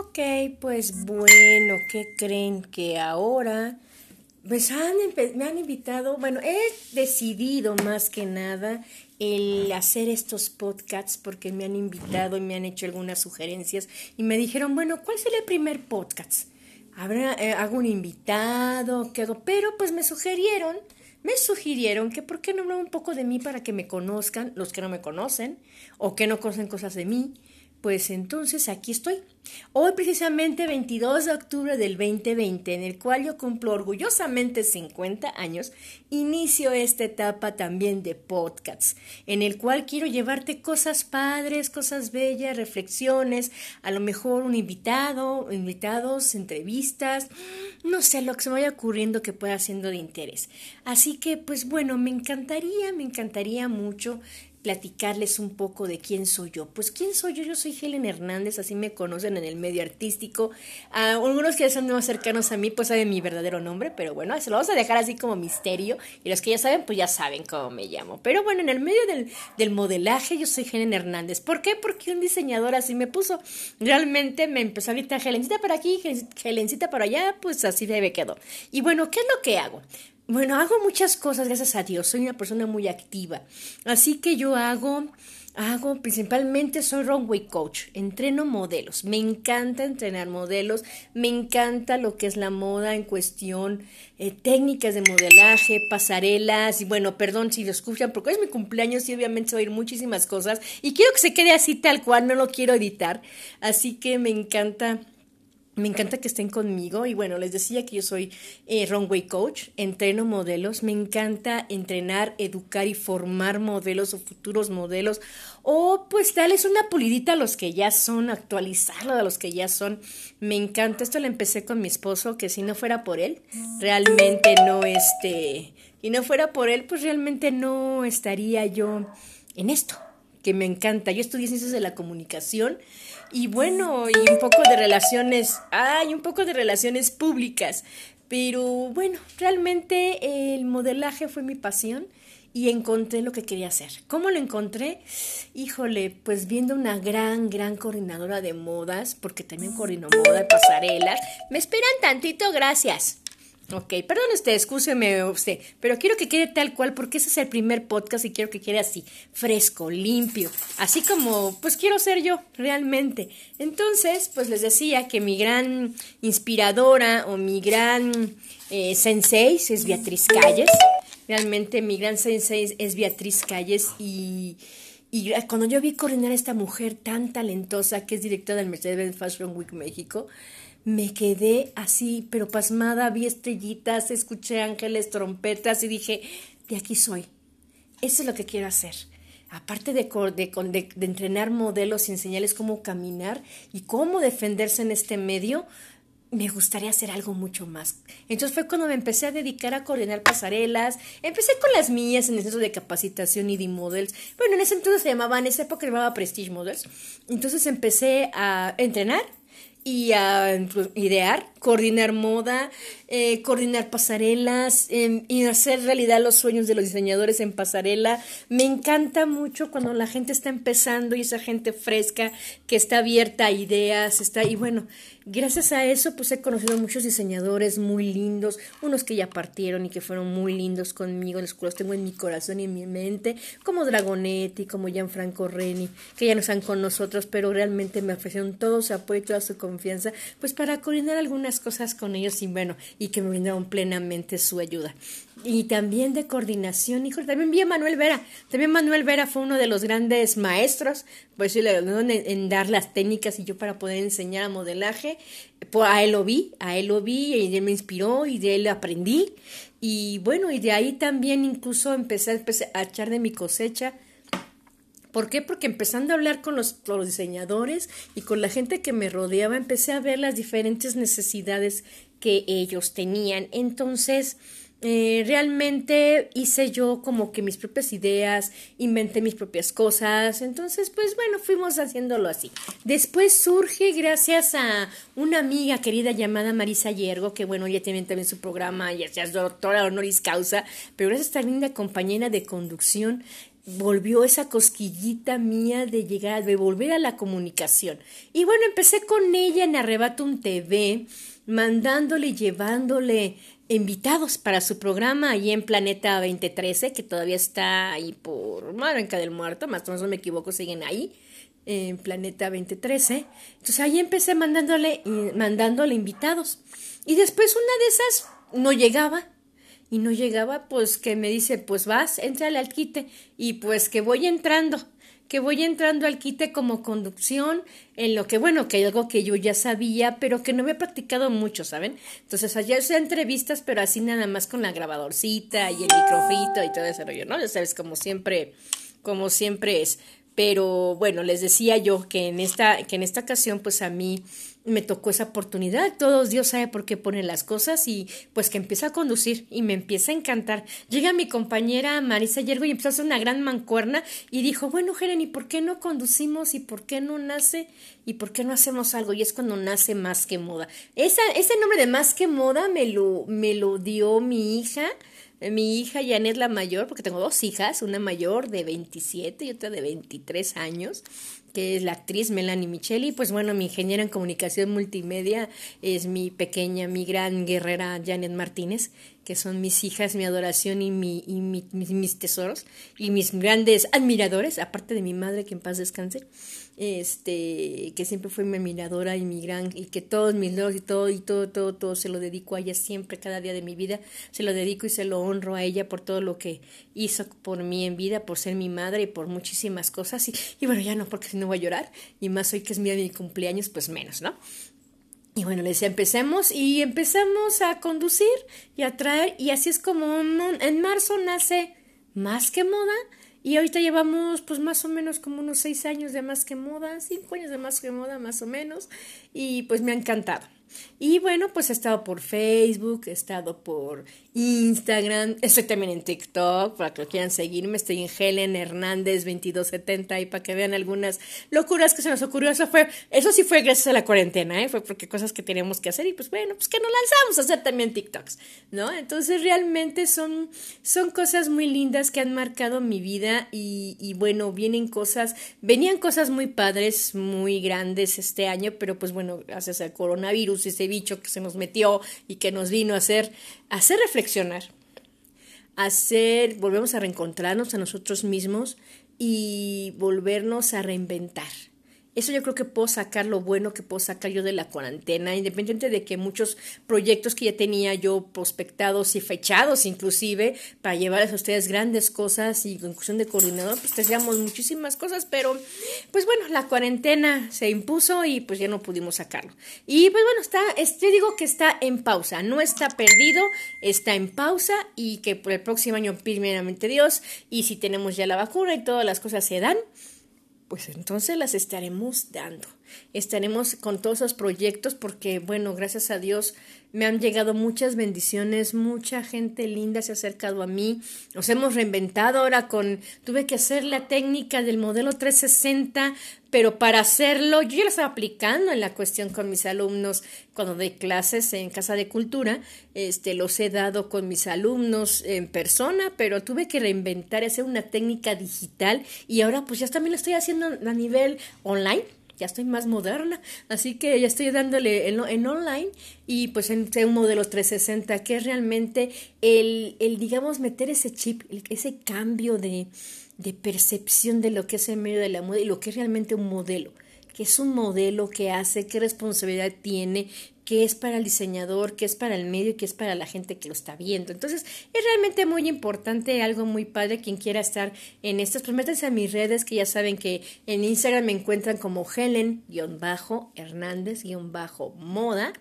Ok, pues bueno, ¿qué creen que ahora? Pues han me han invitado, bueno, he decidido más que nada el hacer estos podcasts porque me han invitado y me han hecho algunas sugerencias y me dijeron, bueno, ¿cuál sería el primer podcast? ¿Habrá, eh, hago un invitado? ¿Qué hago? Pero pues me sugirieron, me sugirieron que por qué no hablo un poco de mí para que me conozcan los que no me conocen o que no conocen cosas de mí pues entonces aquí estoy. Hoy precisamente 22 de octubre del 2020, en el cual yo cumplo orgullosamente 50 años, inicio esta etapa también de podcasts, en el cual quiero llevarte cosas padres, cosas bellas, reflexiones, a lo mejor un invitado, invitados, entrevistas, no sé, lo que se me vaya ocurriendo que pueda siendo de interés. Así que, pues bueno, me encantaría, me encantaría mucho platicarles un poco de quién soy yo. Pues quién soy yo, yo soy Helen Hernández, así me conocen en el medio artístico. algunos que ya son más cercanos a mí, pues saben mi verdadero nombre, pero bueno, se lo vamos a dejar así como misterio. Y los que ya saben, pues ya saben cómo me llamo. Pero bueno, en el medio del, del modelaje yo soy Helen Hernández. ¿Por qué? Porque un diseñador así me puso. Realmente me empezó a gritar Helencita para aquí, Helencita para allá, pues así me quedó. Y bueno, ¿qué es lo que hago? Bueno, hago muchas cosas, gracias a Dios. Soy una persona muy activa. Así que yo hago, hago, principalmente soy runway coach. Entreno modelos. Me encanta entrenar modelos. Me encanta lo que es la moda en cuestión, eh, técnicas de modelaje, pasarelas. Y bueno, perdón si lo escuchan, porque es mi cumpleaños y obviamente voy a oír muchísimas cosas. Y quiero que se quede así tal cual, no lo quiero editar. Así que me encanta me encanta que estén conmigo y bueno, les decía que yo soy eh, runway coach, entreno modelos, me encanta entrenar, educar y formar modelos o futuros modelos o pues darles una pulidita a los que ya son, actualizarlo a los que ya son. Me encanta, esto lo empecé con mi esposo, que si no fuera por él, realmente no este, y no fuera por él, pues realmente no estaría yo en esto, que me encanta. Yo estudié ciencias de la comunicación y bueno, y un poco de relaciones, hay un poco de relaciones públicas, pero bueno, realmente el modelaje fue mi pasión y encontré lo que quería hacer. ¿Cómo lo encontré? Híjole, pues viendo una gran, gran coordinadora de modas, porque también coordinó moda de pasarelas. Me esperan tantito, gracias. Ok, perdón usted, escúcheme usted, pero quiero que quede tal cual porque ese es el primer podcast y quiero que quede así, fresco, limpio, así como pues quiero ser yo realmente. Entonces, pues les decía que mi gran inspiradora o mi gran eh, sensei es Beatriz Calles, realmente mi gran sensei es Beatriz Calles y... Y cuando yo vi coordinar a esta mujer tan talentosa que es directora del Mercedes-Benz Fashion Week México, me quedé así, pero pasmada, vi estrellitas, escuché ángeles, trompetas y dije, de aquí soy. Eso es lo que quiero hacer. Aparte de, de, de, entrenar modelos y enseñarles cómo caminar y cómo defenderse en este medio, me gustaría hacer algo mucho más. Entonces fue cuando me empecé a dedicar a coordinar pasarelas. Empecé con las mías en el centro de capacitación y de models. Bueno, en ese entonces se llamaban, en esa época se llamaba Prestige Models. Entonces empecé a entrenar y a idear, coordinar moda, eh, coordinar pasarelas em, y hacer realidad los sueños de los diseñadores en pasarela. Me encanta mucho cuando la gente está empezando y esa gente fresca que está abierta a ideas, está y bueno, gracias a eso pues he conocido muchos diseñadores muy lindos, unos que ya partieron y que fueron muy lindos conmigo, los cuales tengo en mi corazón y en mi mente, como Dragonetti, como Gianfranco Reni, que ya no están con nosotros, pero realmente me ofrecieron todo su apoyo y toda su confianza, pues para coordinar algunas cosas con ellos y bueno, y que me brindaron plenamente su ayuda y también de coordinación. Hijo, también vi a Manuel Vera. También Manuel Vera fue uno de los grandes maestros, pues en, en dar las técnicas y yo para poder enseñar a modelaje. Pues a él lo vi, a él lo vi y él me inspiró y de él aprendí. Y bueno, y de ahí también incluso empecé a echar de mi cosecha. ¿Por qué? Porque empezando a hablar con los, diseñadores y con la gente que me rodeaba, empecé a ver las diferentes necesidades que ellos tenían. Entonces, eh, realmente hice yo como que mis propias ideas, inventé mis propias cosas, entonces pues bueno, fuimos haciéndolo así. Después surge gracias a una amiga querida llamada Marisa Yergo, que bueno, ella tiene también su programa, ya es doctora honoris causa, pero gracias a esta linda compañera de conducción, volvió esa cosquillita mía de llegar, de volver a la comunicación. Y bueno, empecé con ella en Arrebatum TV, mandándole llevándole invitados para su programa ahí en Planeta 2013, que todavía está ahí por Maranca del Muerto, más o menos no me equivoco, siguen ahí en Planeta 2013. Entonces ahí empecé mandándole, mandándole invitados. Y después una de esas no llegaba. Y no llegaba, pues que me dice, pues vas, entrale al quite. Y pues que voy entrando, que voy entrando al quite como conducción, en lo que, bueno, que hay algo que yo ya sabía, pero que no he practicado mucho, ¿saben? Entonces allá hice entrevistas, pero así nada más con la grabadorcita y el microfito y todo ese rollo, ¿no? Ya sabes, como siempre, como siempre es. Pero bueno, les decía yo que en esta, que en esta ocasión, pues a mí me tocó esa oportunidad. Todos Dios sabe por qué pone las cosas y pues que empieza a conducir y me empieza a encantar. Llega mi compañera Marisa Yergo y empezó a hacer una gran mancuerna y dijo, bueno, Jeren, ¿y por qué no conducimos? ¿Y por qué no nace? ¿Y por qué no hacemos algo? Y es cuando nace Más que Moda. Esa, ese nombre de Más que Moda me lo, me lo dio mi hija mi hija Janet la mayor, porque tengo dos hijas, una mayor de 27 y otra de 23 años, que es la actriz Melanie Micheli. Pues bueno, mi ingeniera en comunicación multimedia es mi pequeña, mi gran guerrera Janet Martínez, que son mis hijas, mi adoración y, mi, y mis, mis tesoros y mis grandes admiradores, aparte de mi madre, que en paz descanse este, que siempre fue mi admiradora y mi gran, y que todos mis logros y todo, y todo, todo, todo se lo dedico a ella siempre, cada día de mi vida, se lo dedico y se lo honro a ella por todo lo que hizo por mí en vida, por ser mi madre y por muchísimas cosas, y, y bueno, ya no, porque si no voy a llorar, y más hoy que es mi día de mi cumpleaños, pues menos, ¿no? Y bueno, les decía, empecemos y empezamos a conducir y a traer, y así es como en marzo nace más que moda, y ahorita llevamos pues más o menos como unos seis años de más que moda, cinco años de más que moda más o menos, y pues me ha encantado. Y bueno, pues he estado por Facebook, he estado por Instagram, estoy también en TikTok, para que lo quieran seguirme, estoy en Helen Hernández 2270 y para que vean algunas locuras que se nos ocurrió. Eso fue, eso sí fue gracias a la cuarentena, ¿eh? fue porque cosas que teníamos que hacer y pues bueno, pues que nos lanzamos a hacer también TikToks, ¿no? Entonces realmente son, son cosas muy lindas que han marcado mi vida y, y bueno, vienen cosas, venían cosas muy padres, muy grandes este año, pero pues bueno, gracias al coronavirus ese bicho que se nos metió y que nos vino a hacer, a hacer reflexionar, hacer, volvemos a reencontrarnos a nosotros mismos y volvernos a reinventar. Eso yo creo que puedo sacar lo bueno que puedo sacar yo de la cuarentena, independiente de que muchos proyectos que ya tenía yo prospectados y fechados inclusive para llevarles a ustedes grandes cosas y con cuestión de coordinador, pues deseamos muchísimas cosas, pero pues bueno, la cuarentena se impuso y pues ya no pudimos sacarlo. Y pues bueno, está, este digo que está en pausa, no está perdido, está en pausa y que por el próximo año primeramente Dios y si tenemos ya la vacuna y todas las cosas se dan, pues entonces las estaremos dando. Estaremos con todos esos proyectos porque, bueno, gracias a Dios me han llegado muchas bendiciones, mucha gente linda se ha acercado a mí, nos hemos reinventado ahora con, tuve que hacer la técnica del modelo 360, pero para hacerlo, yo ya lo estaba aplicando en la cuestión con mis alumnos cuando doy clases en Casa de Cultura, este, los he dado con mis alumnos en persona, pero tuve que reinventar, hacer una técnica digital y ahora pues ya también lo estoy haciendo a nivel online ya estoy más moderna, así que ya estoy dándole en, online y pues en, un modelo 360 que es realmente el, el digamos, meter ese chip, ese cambio de, de percepción de lo que es el medio de la moda y lo que es realmente un modelo que es un modelo que hace, qué responsabilidad tiene, qué es para el diseñador, qué es para el medio y qué es para la gente que lo está viendo. Entonces, es realmente muy importante, algo muy padre, quien quiera estar en estas, pues métanse a mis redes, que ya saben que en Instagram me encuentran como Helen-Hernández-Moda.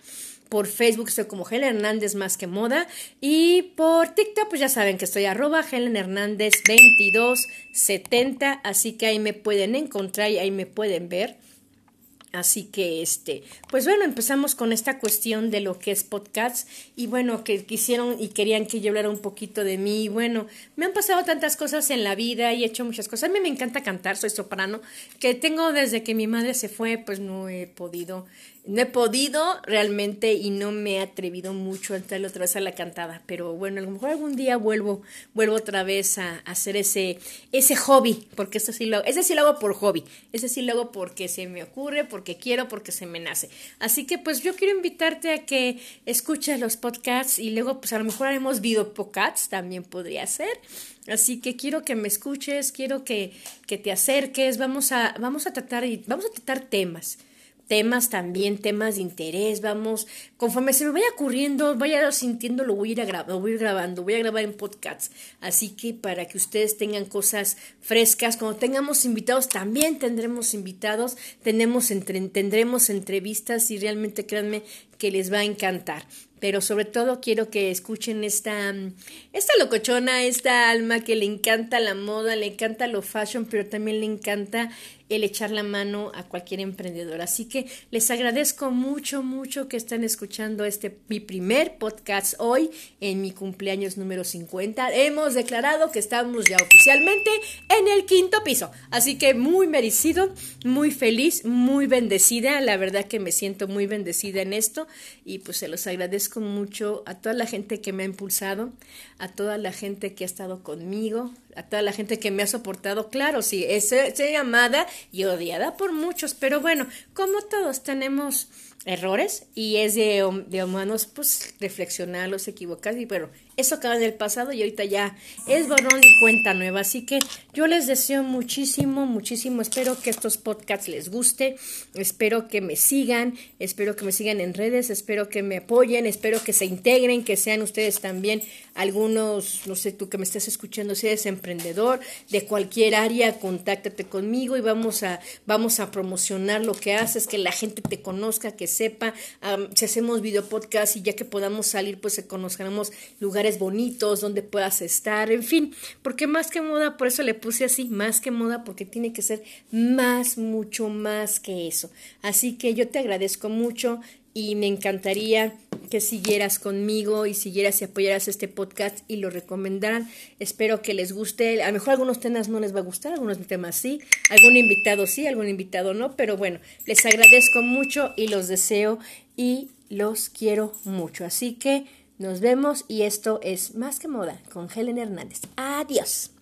Por Facebook estoy como Helen Hernández más que moda. Y por TikTok, pues ya saben que estoy arroba Helen Hernández 2270. Así que ahí me pueden encontrar y ahí me pueden ver. Así que, este, pues bueno, empezamos con esta cuestión de lo que es podcast y bueno, que quisieron y querían que yo hablara un poquito de mí. Y bueno, me han pasado tantas cosas en la vida y he hecho muchas cosas. A mí me encanta cantar, soy soprano, que tengo desde que mi madre se fue, pues no he podido no he podido realmente y no me he atrevido mucho a entrar otra vez a la cantada, pero bueno, a lo mejor algún día vuelvo, vuelvo otra vez a, hacer ese, ese hobby, porque eso sí lo, ese sí lo hago por hobby, ese sí lo hago porque se me ocurre, porque quiero, porque se me nace. Así que pues yo quiero invitarte a que escuches los podcasts y luego pues a lo mejor haremos video podcasts, también podría ser. Así que quiero que me escuches, quiero que, que te acerques, vamos a, vamos a tratar, vamos a tratar temas temas también, temas de interés, vamos, conforme se me vaya ocurriendo, vaya sintiendo, lo voy a ir, voy a ir grabando, voy a grabar en podcasts, así que para que ustedes tengan cosas frescas, cuando tengamos invitados, también tendremos invitados, tenemos tendremos entrevistas y realmente créanme que les va a encantar pero sobre todo quiero que escuchen esta, esta locochona, esta alma que le encanta la moda, le encanta lo fashion, pero también le encanta el echar la mano a cualquier emprendedor. Así que les agradezco mucho, mucho que están escuchando este mi primer podcast hoy en mi cumpleaños número 50. Hemos declarado que estamos ya oficialmente en el quinto piso. Así que muy merecido, muy feliz, muy bendecida. La verdad que me siento muy bendecida en esto y pues se los agradezco mucho a toda la gente que me ha impulsado, a toda la gente que ha estado conmigo, a toda la gente que me ha soportado. Claro, sí, es, es llamada y odiada por muchos, pero bueno, como todos tenemos errores y es de, de humanos pues reflexionarlos, equivocar y bueno, eso acaba en el pasado y ahorita ya es borrón y cuenta nueva. Así que yo les deseo muchísimo, muchísimo. Espero que estos podcasts les guste. Espero que me sigan. Espero que me sigan en redes. Espero que me apoyen. Espero que se integren, que sean ustedes también algunos, no sé, tú que me estás escuchando, si eres emprendedor de cualquier área, contáctate conmigo y vamos a, vamos a promocionar lo que haces, que la gente te conozca, que sepa. si hacemos video podcast y ya que podamos salir, pues se conozcamos lugares bonitos donde puedas estar, en fin, porque más que moda, por eso le puse así, más que moda, porque tiene que ser más, mucho más que eso. Así que yo te agradezco mucho y me encantaría que siguieras conmigo y siguieras y apoyaras este podcast y lo recomendaran. Espero que les guste. A lo mejor algunos temas no les va a gustar, algunos temas sí, algún invitado sí, algún invitado no, pero bueno, les agradezco mucho y los deseo y los quiero mucho. Así que nos vemos y esto es Más que Moda con Helen Hernández. Adiós.